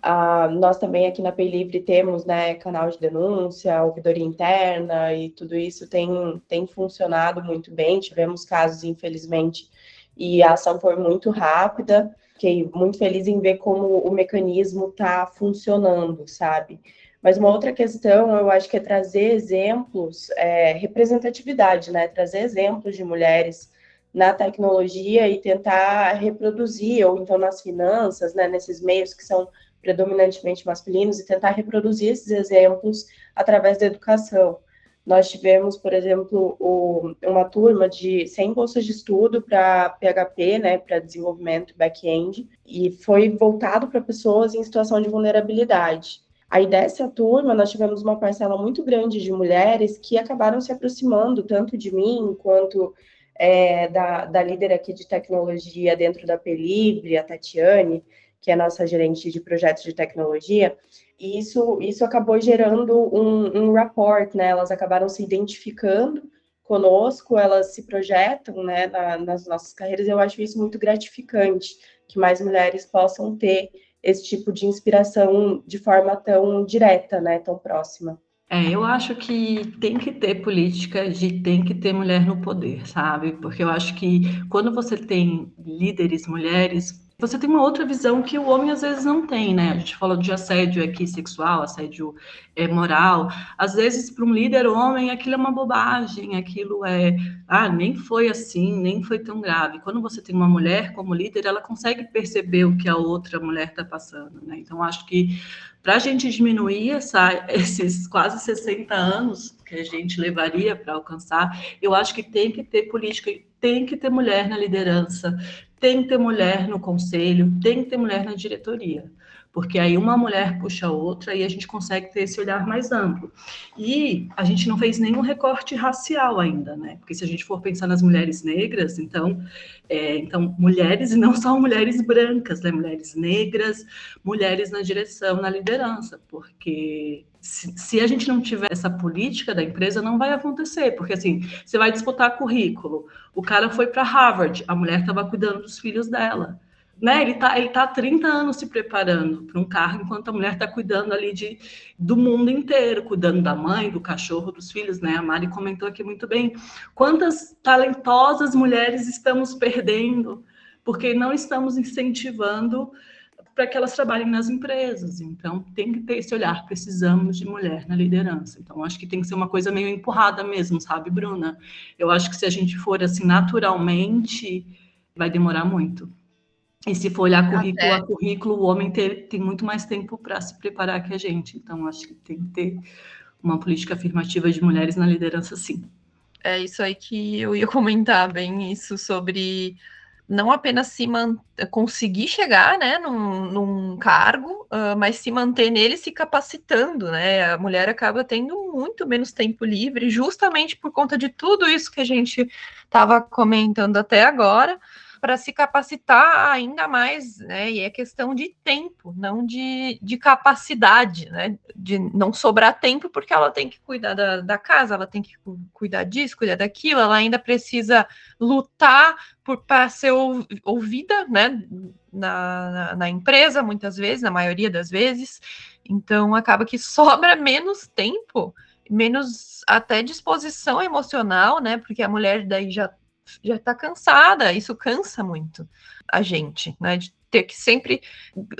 Uh, nós também aqui na Pay Livre temos né, canal de denúncia, ouvidoria interna e tudo isso tem, tem funcionado muito bem. Tivemos casos, infelizmente, e a ação foi muito rápida. Fiquei muito feliz em ver como o mecanismo está funcionando, sabe? Mas uma outra questão, eu acho que é trazer exemplos, é, representatividade, né? Trazer exemplos de mulheres na tecnologia e tentar reproduzir, ou então nas finanças, né? Nesses meios que são predominantemente masculinos, e tentar reproduzir esses exemplos através da educação. Nós tivemos, por exemplo, o, uma turma de 100 bolsas de estudo para PHP, né, para desenvolvimento back-end, e foi voltado para pessoas em situação de vulnerabilidade. Aí dessa turma, nós tivemos uma parcela muito grande de mulheres que acabaram se aproximando tanto de mim quanto é, da, da líder aqui de tecnologia dentro da Pelibre, a Tatiane, que é a nossa gerente de projetos de tecnologia, e isso, isso acabou gerando um, um rapport, né? Elas acabaram se identificando conosco, elas se projetam né, na, nas nossas carreiras, eu acho isso muito gratificante, que mais mulheres possam ter esse tipo de inspiração de forma tão direta, né, tão próxima. É, eu acho que tem que ter política de tem que ter mulher no poder, sabe? Porque eu acho que quando você tem líderes mulheres, você tem uma outra visão que o homem às vezes não tem, né? A gente falou de assédio aqui sexual, assédio é, moral. Às vezes, para um líder homem, aquilo é uma bobagem, aquilo é, ah, nem foi assim, nem foi tão grave. Quando você tem uma mulher como líder, ela consegue perceber o que a outra mulher está passando, né? Então, acho que para a gente diminuir essa, esses quase 60 anos que a gente levaria para alcançar, eu acho que tem que ter política, tem que ter mulher na liderança, tem que ter mulher no conselho, tem que ter mulher na diretoria, porque aí uma mulher puxa a outra e a gente consegue ter esse olhar mais amplo. E a gente não fez nenhum recorte racial ainda, né? Porque se a gente for pensar nas mulheres negras, então, é, então mulheres e não só mulheres brancas, né? Mulheres negras, mulheres na direção, na liderança, porque se, se, a gente não tiver essa política da empresa, não vai acontecer, porque assim, você vai disputar currículo. O cara foi para Harvard, a mulher estava cuidando dos filhos dela. Né? Ele está ele tá há 30 anos se preparando para um carro, enquanto a mulher está cuidando ali de, do mundo inteiro, cuidando da mãe, do cachorro, dos filhos, né? A Mari comentou aqui muito bem. Quantas talentosas mulheres estamos perdendo porque não estamos incentivando para que elas trabalhem nas empresas. Então, tem que ter esse olhar, precisamos de mulher na liderança. Então, acho que tem que ser uma coisa meio empurrada mesmo, sabe, Bruna? Eu acho que se a gente for assim naturalmente, vai demorar muito. E se for olhar currículo a currículo, o homem ter, tem muito mais tempo para se preparar que a gente. Então, acho que tem que ter uma política afirmativa de mulheres na liderança, sim. É isso aí que eu ia comentar bem isso sobre não apenas se conseguir chegar né, num, num cargo, uh, mas se manter nele se capacitando, né? A mulher acaba tendo muito menos tempo livre, justamente por conta de tudo isso que a gente estava comentando até agora para se capacitar ainda mais, né? E é questão de tempo, não de, de capacidade, né? De não sobrar tempo, porque ela tem que cuidar da, da casa, ela tem que cuidar disso, cuidar daquilo, ela ainda precisa lutar para ser ouvida, né? Na, na, na empresa, muitas vezes, na maioria das vezes. Então acaba que sobra menos tempo menos até disposição emocional, né? Porque a mulher daí já já está cansada, isso cansa muito a gente, né? De ter que sempre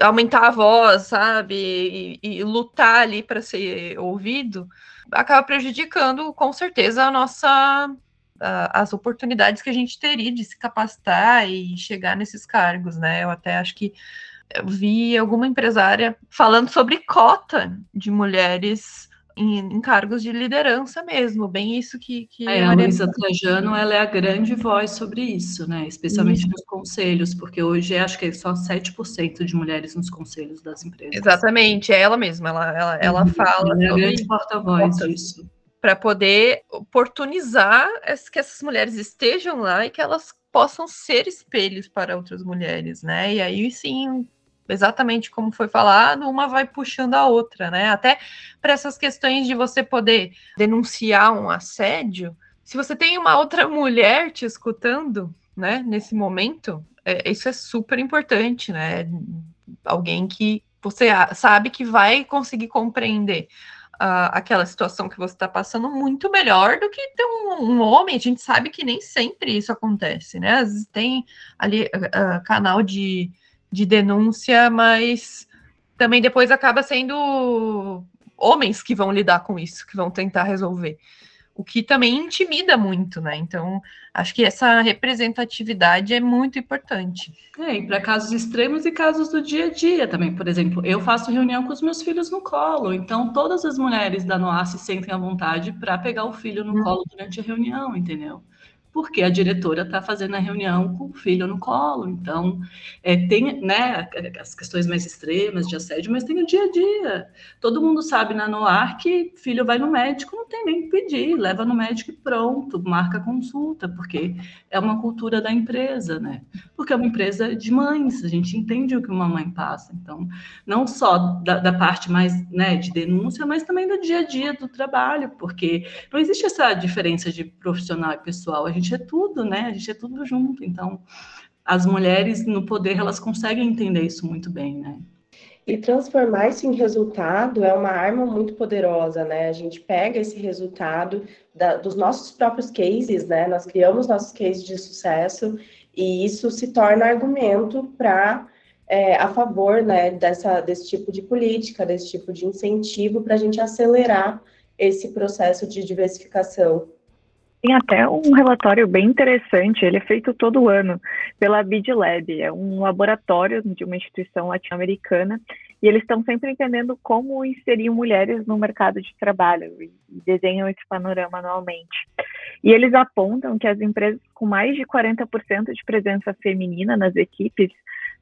aumentar a voz, sabe? E, e lutar ali para ser ouvido, acaba prejudicando com certeza a nossa as oportunidades que a gente teria de se capacitar e chegar nesses cargos, né? Eu até acho que vi alguma empresária falando sobre cota de mulheres em, em, cargos de liderança mesmo, bem isso que, que é, a Luísa Trajano ela é a grande voz sobre isso, né? Especialmente isso. nos conselhos, porque hoje acho que é só 7% de mulheres nos conselhos das empresas. Exatamente, é ela mesma, ela, ela, ela uhum. fala. Ela é a grande porta-voz disso. Para poder oportunizar que essas mulheres estejam lá e que elas possam ser espelhos para outras mulheres, né? E aí sim exatamente como foi falado, uma vai puxando a outra, né? Até para essas questões de você poder denunciar um assédio, se você tem uma outra mulher te escutando, né, nesse momento, é, isso é super importante, né? Alguém que você sabe que vai conseguir compreender aquela situação que você está passando muito melhor do que ter um, um, homem. A gente sabe que nem sempre isso acontece, né? Às vezes tem ali uh, canal de, de denúncia, mas também depois acaba sendo homens que vão lidar com isso, que vão tentar resolver o que também intimida muito, né? Então, acho que essa representatividade é muito importante. É, e para casos extremos e casos do dia a dia também. Por exemplo, eu faço reunião com os meus filhos no colo, então todas as mulheres da NOA se sentem à vontade para pegar o filho no hum. colo durante a reunião, entendeu? Porque a diretora está fazendo a reunião com o filho no colo. Então, é, tem né, as questões mais extremas de assédio, mas tem o dia a dia. Todo mundo sabe na Noar que filho vai no médico, não tem nem que pedir, leva no médico e pronto, marca consulta, porque é uma cultura da empresa, né? Porque é uma empresa de mães, a gente entende o que uma mãe passa. Então, não só da, da parte mais né, de denúncia, mas também do dia a dia do trabalho, porque não existe essa diferença de profissional e pessoal. A gente gente é tudo, né? A gente é tudo junto. Então, as mulheres no poder, elas conseguem entender isso muito bem, né? E transformar isso em resultado é uma arma muito poderosa, né? A gente pega esse resultado da, dos nossos próprios cases, né? Nós criamos nossos cases de sucesso e isso se torna argumento para é, a favor, né, dessa, desse tipo de política, desse tipo de incentivo para a gente acelerar esse processo de diversificação tem até um relatório bem interessante, ele é feito todo ano pela BidLab, é um laboratório de uma instituição latino-americana, e eles estão sempre entendendo como inserir mulheres no mercado de trabalho e desenham esse panorama anualmente. E eles apontam que as empresas com mais de 40% de presença feminina nas equipes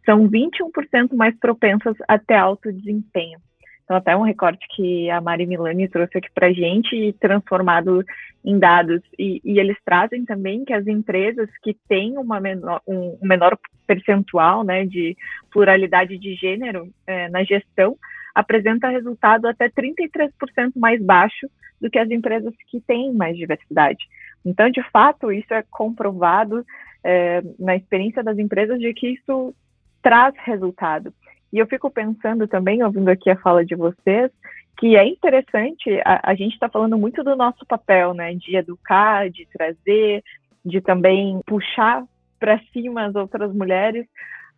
são 21% mais propensas a ter alto desempenho. Então, até um recorte que a Mari Milani trouxe aqui para a gente, transformado em dados. E, e, eles trazem também que as empresas que têm uma menor, um, menor percentual né, de pluralidade de gênero é, na gestão apresenta resultado até 33% mais baixo do que as empresas que têm mais diversidade. Então, de fato, isso é comprovado é, na experiência das empresas de que isso traz resultado. E eu fico pensando também, ouvindo aqui a fala de vocês, que é interessante, a, a gente está falando muito do nosso papel, né, de educar, de trazer, de também puxar para cima as outras mulheres,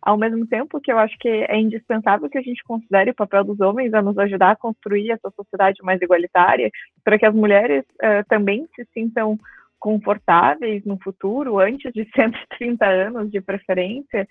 ao mesmo tempo que eu acho que é indispensável que a gente considere o papel dos homens a nos ajudar a construir essa sociedade mais igualitária, para que as mulheres uh, também se sintam confortáveis no futuro, antes de 130 anos de preferência,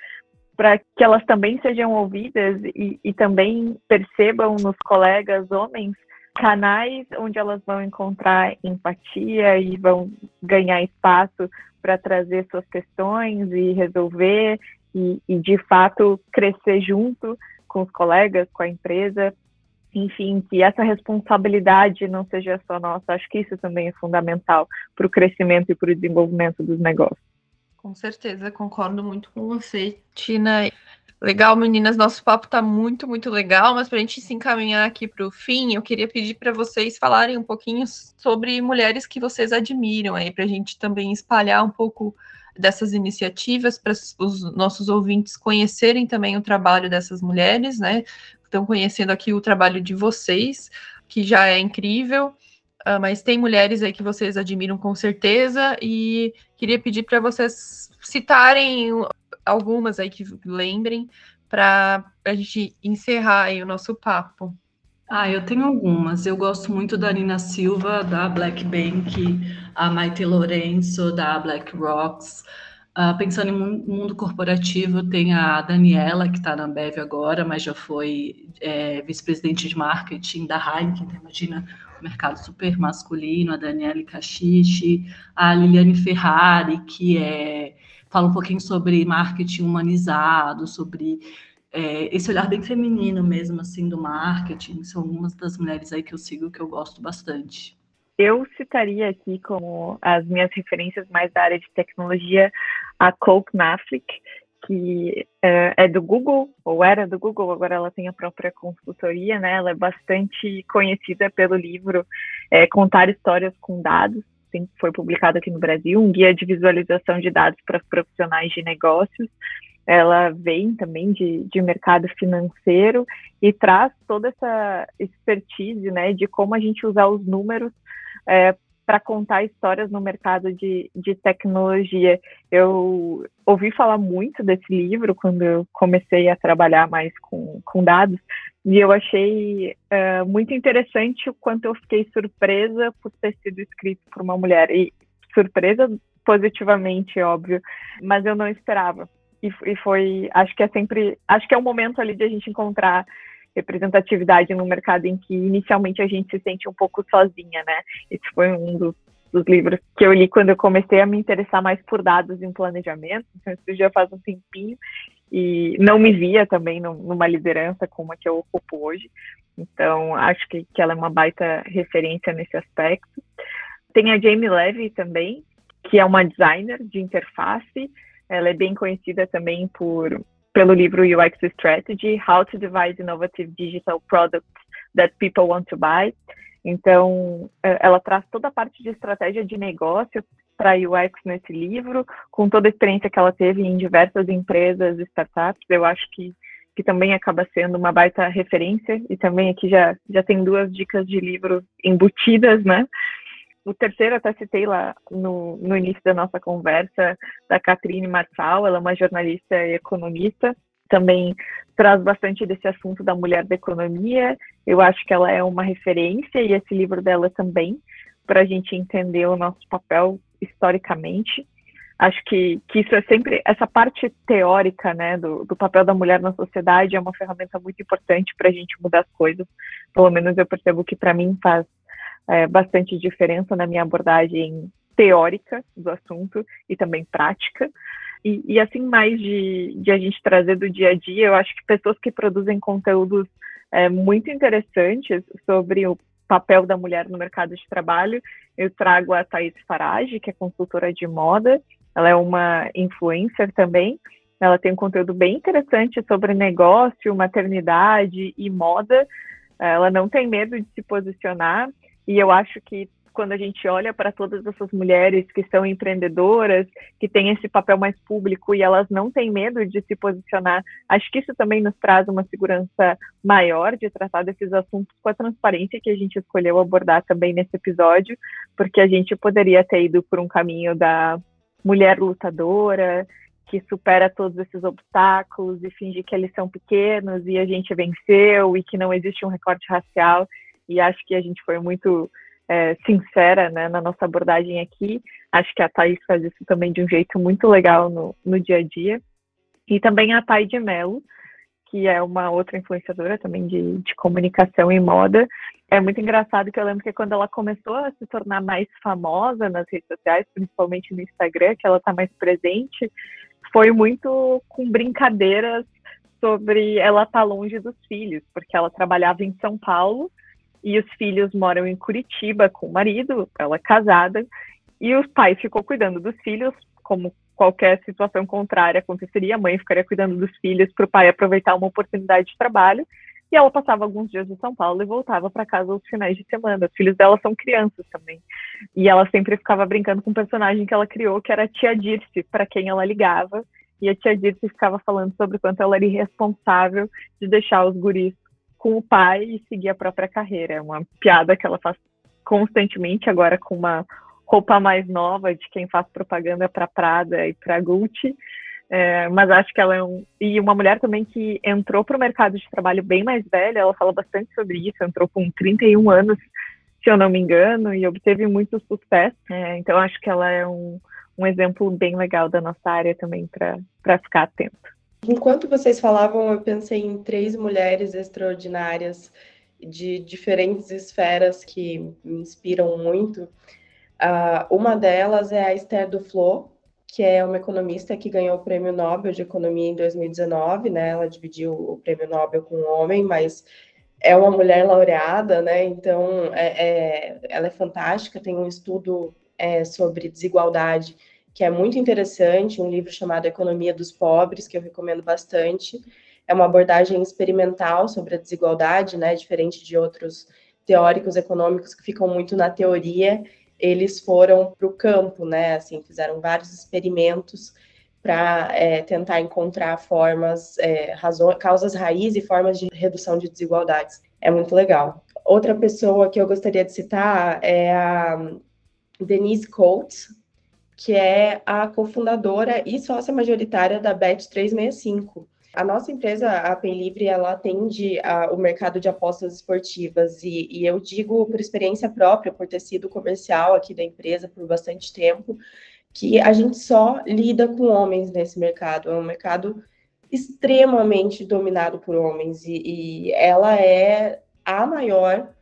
para que elas também sejam ouvidas e, e também percebam nos colegas homens canais onde elas vão encontrar empatia e vão ganhar espaço para trazer suas questões e resolver e, e, de fato crescer junto com os colegas, com a empresa, enfim, que essa responsabilidade não seja só nossa. Acho que isso também é fundamental para o crescimento e para o desenvolvimento dos negócios. Com certeza, concordo muito com você, Tina. Legal, meninas, nosso papo está muito, muito legal, mas para a gente se encaminhar aqui para o fim, eu queria pedir para vocês falarem um pouquinho sobre mulheres que vocês admiram aí, para a gente também espalhar um pouco dessas iniciativas, para os nossos ouvintes conhecerem também o trabalho dessas mulheres, né? Estão conhecendo aqui o trabalho de vocês, que já é incrível. Uh, mas tem mulheres aí que vocês admiram com certeza e queria pedir para vocês citarem algumas aí que lembrem para a gente encerrar o nosso papo. Ah, eu tenho algumas. Eu gosto muito da Nina Silva, da Black Bank, a Maite Lourenço, da Black Rocks. Uh, pensando em mundo corporativo, tem a Daniela, que está na Ambev agora, mas já foi é, vice-presidente de marketing da Heineken, então imagina mercado super masculino, a Daniele Cachiche, a Liliane Ferrari, que é, fala um pouquinho sobre marketing humanizado, sobre é, esse olhar bem feminino mesmo, assim, do marketing. São algumas das mulheres aí que eu sigo que eu gosto bastante. Eu citaria aqui como as minhas referências mais da área de tecnologia a Coke Knaflick, que é, é, do Google, ou era do Google, agora ela tem a própria consultoria, né? Ela é bastante conhecida pelo livro é, Contar Histórias com Dados, foi publicado aqui no Brasil, um guia de visualização de dados para profissionais de negócios. ela vem também de, de mercado financeiro e traz toda essa expertise, né, de como a gente usar os números é, para contar histórias no mercado de, de tecnologia. Eu ouvi falar muito desse livro quando eu comecei a trabalhar mais com, com dados, e eu achei uh, muito interessante o quanto eu fiquei surpresa por ter sido escrito por uma mulher. E surpresa positivamente, óbvio, mas eu não esperava. E, e foi, acho que é sempre, acho que é o momento ali de a gente encontrar representatividade no mercado em que inicialmente a gente se sente um pouco sozinha, né? Esse foi um dos, dos, livros que eu li quando eu comecei a me interessar mais por dados em planejamento, então isso já faz um tempinho, e não me via também numa liderança como a que eu ocupo hoje, então acho que, que ela é uma baita referência nesse aspecto. Tem a Jamie Levy também, que é uma designer de interface, ela é bem conhecida também por pelo livro UX Strategy, How to Devise Innovative Digital Products That People Want to Buy. Então, é, ela traz toda a parte de estratégia de negócio para UX nesse livro, com toda a experiência que ela teve em diversas empresas, startups. Eu acho que, que também acaba sendo uma baita referência. E também aqui já, já tem duas dicas de livro embutidas, né? O terceiro até citei lá no, no início da nossa conversa, da Catrine Marçal, ela é uma jornalista e economista, também traz bastante desse assunto da mulher da economia, eu acho que ela é uma referência, e esse livro dela também, para a gente entender o nosso papel historicamente. Acho que, que isso é sempre, essa parte teórica, né, do, do papel da mulher na sociedade é uma ferramenta muito importante para a gente mudar as coisas. Pelo menos eu percebo que para mim faz é, bastante diferença na minha abordagem teórica do assunto e também prática. E, e, assim, mais de, de a gente trazer do dia a dia, eu acho que pessoas que produzem conteúdos é, muito interessantes sobre o papel da mulher no mercado de trabalho, eu trago a Thais Farage, que é consultora de moda, ela é uma influencer também, ela tem um conteúdo bem interessante sobre negócio, maternidade e moda, ela não tem medo de se posicionar, e eu acho que quando a gente olha para todas essas mulheres que são empreendedoras, que têm esse papel mais público e elas não têm medo de se posicionar, acho que isso também nos traz uma segurança maior de tratar desses assuntos com a transparência que a gente escolheu abordar também nesse episódio, porque a gente poderia ter ido por um caminho da mulher lutadora, que supera todos esses obstáculos e fingir que eles são pequenos e a gente venceu e que não existe um recorte racial e acho que a gente foi muito é, sincera né, na nossa abordagem aqui. Acho que a Thais faz isso também de um jeito muito legal no, no dia a dia. E também a Thay de Mello, que é uma outra influenciadora também de, de comunicação e moda. É muito engraçado que eu lembro que quando ela começou a se tornar mais famosa nas redes sociais, principalmente no Instagram, que ela está mais presente, foi muito com brincadeiras sobre ela estar tá longe dos filhos, porque ela trabalhava em São Paulo e os filhos moram em Curitiba com o marido, ela é casada, e o pai ficou cuidando dos filhos, como qualquer situação contrária aconteceria, a mãe ficaria cuidando dos filhos para o pai aproveitar uma oportunidade de trabalho, e ela passava alguns dias em São Paulo e voltava para casa aos finais de semana. Os filhos dela são crianças também. E ela sempre ficava brincando com um personagem que ela criou, que era a tia Dirce, para quem ela ligava. E a tia Dirce ficava falando sobre quanto ela era irresponsável de deixar os guris com o pai e seguir a própria carreira. É uma piada que ela faz constantemente, agora com uma roupa mais nova de quem faz propaganda para Prada e para Gucci. É, mas acho que ela é um. E uma mulher também que entrou para o mercado de trabalho bem mais velha, ela fala bastante sobre isso, entrou com 31 anos, se eu não me engano, e obteve muito sucesso. É, então acho que ela é um, um exemplo bem legal da nossa área também para ficar atento. Enquanto vocês falavam, eu pensei em três mulheres extraordinárias de diferentes esferas que me inspiram muito. Uh, uma delas é a Esther Duflo, que é uma economista que ganhou o Prêmio Nobel de Economia em 2019, né? Ela dividiu o Prêmio Nobel com um homem, mas é uma mulher laureada, né? Então, é, é, ela é fantástica, tem um estudo é, sobre desigualdade que é muito interessante, um livro chamado Economia dos Pobres, que eu recomendo bastante. É uma abordagem experimental sobre a desigualdade, né, diferente de outros teóricos econômicos que ficam muito na teoria, eles foram para o campo, né, assim, fizeram vários experimentos para é, tentar encontrar formas, é, razões, causas raiz e formas de redução de desigualdades. É muito legal. Outra pessoa que eu gostaria de citar é a Denise Coates, que é a cofundadora e sócia majoritária da Bet 365. A nossa empresa, a Pay Livre, ela atende a, o mercado de apostas esportivas e, e, eu digo por experiência própria, por ter sido comercial aqui da empresa por bastante tempo, que a gente só lida com homens nesse mercado. É um mercado extremamente dominado por homens e, e ela é a maior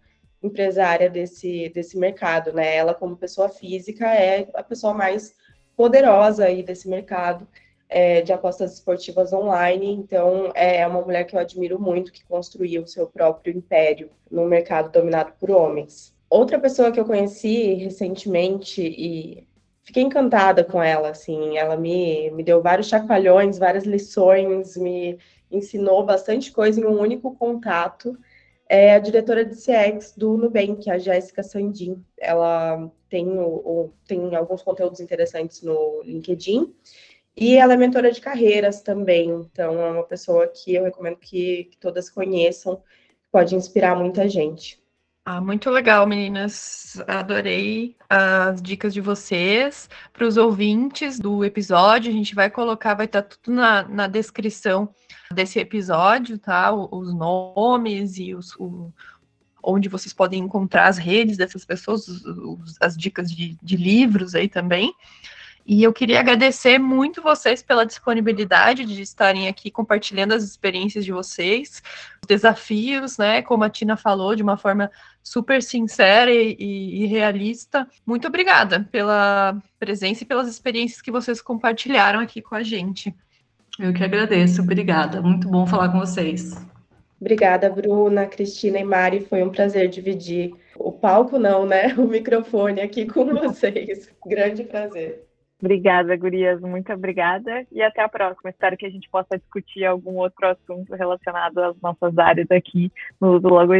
empresária desse, desse mercado, né? Ela, como pessoa física, é a pessoa mais poderosa aí desse mercado é, de apostas esportivas online. Então, é uma mulher que eu admiro muito, que construiu o seu próprio império no mercado dominado por homens. Outra pessoa que eu conheci recentemente e fiquei encantada com ela, assim, ela me, me deu vários chacoalhões, várias lições, me ensinou bastante coisa em um único contato, é a diretora de CX do Nubank, a Jéssica Sandin. Ela tem, o, o, tem alguns conteúdos interessantes no LinkedIn e ela é mentora de carreiras também. Então, é uma pessoa que eu recomendo que, que todas conheçam, pode inspirar muita gente. Ah, muito legal, meninas. Adorei as dicas de vocês. Para os ouvintes do episódio, a gente vai colocar, vai estar tudo na, na descrição desse episódio, tá? Os nomes e os, o, onde vocês podem encontrar as redes dessas pessoas, os, as dicas de, de livros aí também. E eu queria agradecer muito vocês pela disponibilidade de estarem aqui compartilhando as experiências de vocês, os desafios, né? Como a Tina falou, de uma forma super sincera e, e, e realista. Muito obrigada pela presença e pelas experiências que vocês compartilharam aqui com a gente. Eu que agradeço, obrigada. Muito bom falar com vocês. Obrigada, Bruna, Cristina e Mari. Foi um prazer dividir o palco, não, né? O microfone aqui com vocês. Grande prazer. Obrigada, Gurias, muito obrigada e até a próxima. Espero que a gente possa discutir algum outro assunto relacionado às nossas áreas aqui no Uso Logo.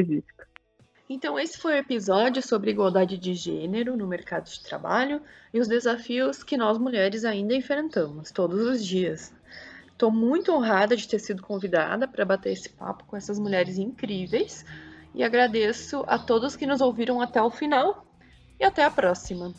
Então, esse foi o episódio sobre igualdade de gênero no mercado de trabalho e os desafios que nós mulheres ainda enfrentamos todos os dias. Estou muito honrada de ter sido convidada para bater esse papo com essas mulheres incríveis e agradeço a todos que nos ouviram até o final e até a próxima.